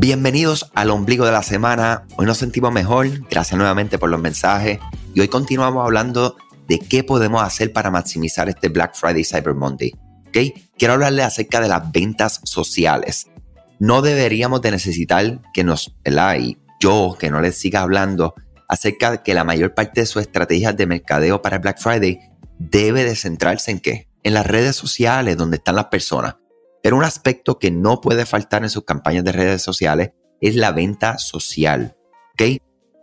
Bienvenidos al ombligo de la semana. Hoy nos sentimos mejor. Gracias nuevamente por los mensajes. Y hoy continuamos hablando de qué podemos hacer para maximizar este Black Friday Cyber Monday. ¿Okay? Quiero hablarles acerca de las ventas sociales. No deberíamos de necesitar que nos, ¿verdad? Y yo que no les siga hablando acerca de que la mayor parte de sus estrategias de mercadeo para Black Friday debe de centrarse en qué? En las redes sociales donde están las personas. Pero un aspecto que no puede faltar en sus campañas de redes sociales es la venta social. ¿Ok?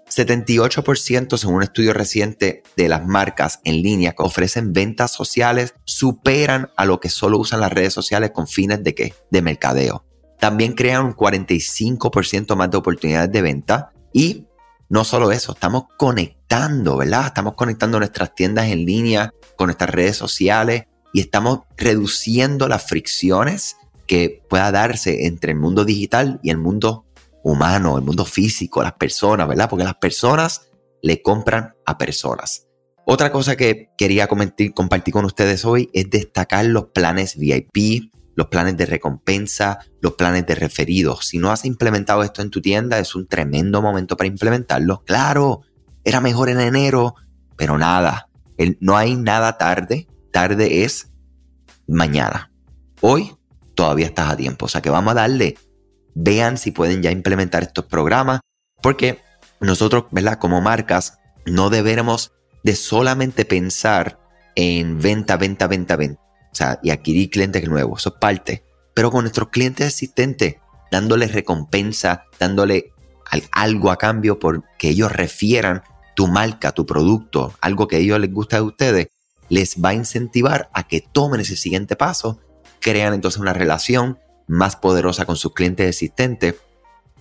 78% según un estudio reciente de las marcas en línea que ofrecen ventas sociales superan a lo que solo usan las redes sociales con fines de qué? De mercadeo. También crean un 45% más de oportunidades de venta y no solo eso, estamos conectando, ¿verdad? Estamos conectando nuestras tiendas en línea con nuestras redes sociales y estamos reduciendo las fricciones que pueda darse entre el mundo digital y el mundo humano, el mundo físico, las personas, ¿verdad? Porque las personas le compran a personas. Otra cosa que quería compartir, compartir con ustedes hoy es destacar los planes VIP, los planes de recompensa, los planes de referidos. Si no has implementado esto en tu tienda, es un tremendo momento para implementarlo. Claro, era mejor en enero, pero nada, no hay nada tarde tarde es mañana. Hoy todavía estás a tiempo. O sea que vamos a darle. Vean si pueden ya implementar estos programas. Porque nosotros, ¿verdad? Como marcas, no deberemos de solamente pensar en venta, venta, venta, venta. O sea, y adquirir clientes nuevos. Eso es parte. Pero con nuestros clientes existentes, dándoles recompensa, dándole algo a cambio por que ellos refieran tu marca, tu producto, algo que a ellos les gusta de ustedes, les va a incentivar a que tomen ese siguiente paso, crean entonces una relación más poderosa con sus clientes existentes.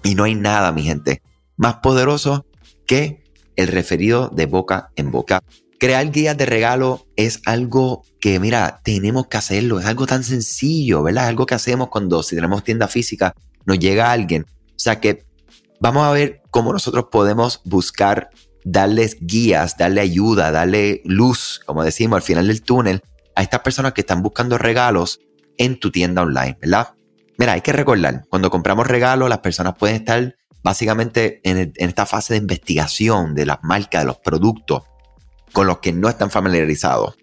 Y no hay nada, mi gente, más poderoso que el referido de boca en boca. Crear guías de regalo es algo que, mira, tenemos que hacerlo. Es algo tan sencillo, ¿verdad? Es algo que hacemos cuando, si tenemos tienda física, nos llega alguien. O sea que vamos a ver cómo nosotros podemos buscar darles guías, darle ayuda, darle luz, como decimos, al final del túnel a estas personas que están buscando regalos en tu tienda online, ¿verdad? Mira, hay que recordar, cuando compramos regalos, las personas pueden estar básicamente en, esta fase de investigación de las marcas, de los productos, con los que no están familiarizados.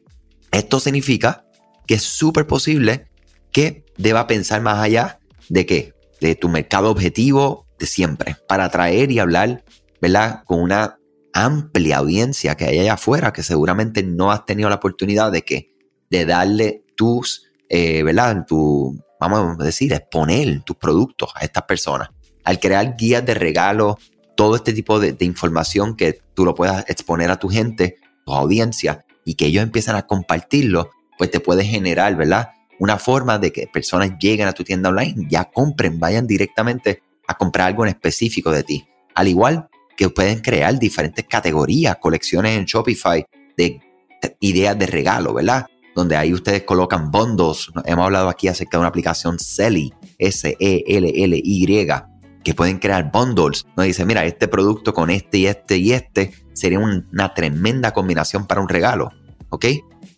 Esto significa que es súper posible que deba pensar más allá de qué? De tu mercado objetivo de siempre, para atraer y hablar, ¿verdad? Con una amplia audiencia que hay allá afuera que seguramente no has tenido la oportunidad de que de darle tus, eh, ¿verdad? Tu, vamos a decir, exponer tus productos a estas personas. Al crear guías de regalo, todo este tipo de, información que tú lo puedas exponer a tu gente, tu audiencia, y que ellos empiezan a compartirlo, pues te puede generar, ¿verdad? Una forma de que personas lleguen a tu tienda online, ya compren, vayan directamente a comprar algo en específico de ti. Al igual que pueden crear diferentes categorías, colecciones en Shopify de ideas de regalo, ¿verdad? Donde ahí ustedes colocan bundles. Hemos hablado aquí acerca de una aplicación Selly, S-E-L-L-Y, que pueden crear bundles. Nos dice, mira, este producto con este y este y este sería una tremenda combinación para un regalo. ¿Ok?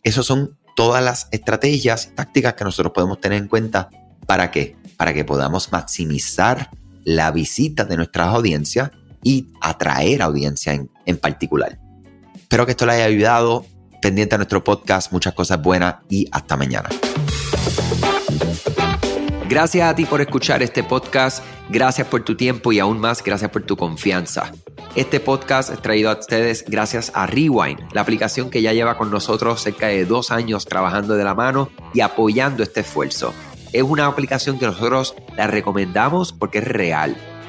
Esas son todas las estrategias, tácticas que nosotros podemos tener en cuenta. ¿Para qué? Para que podamos maximizar la visita de nuestras audiencias y atraer audiencia en, particular. Espero que esto le haya ayudado. Pendiente a nuestro podcast, muchas cosas buenas y hasta mañana. Gracias a ti por escuchar este podcast, gracias por tu tiempo y aún más gracias por tu confianza. Este podcast es traído a ustedes gracias a Rewind, la aplicación que ya lleva con nosotros cerca de dos años trabajando de la mano y apoyando este esfuerzo. Es una aplicación que nosotros la recomendamos porque es real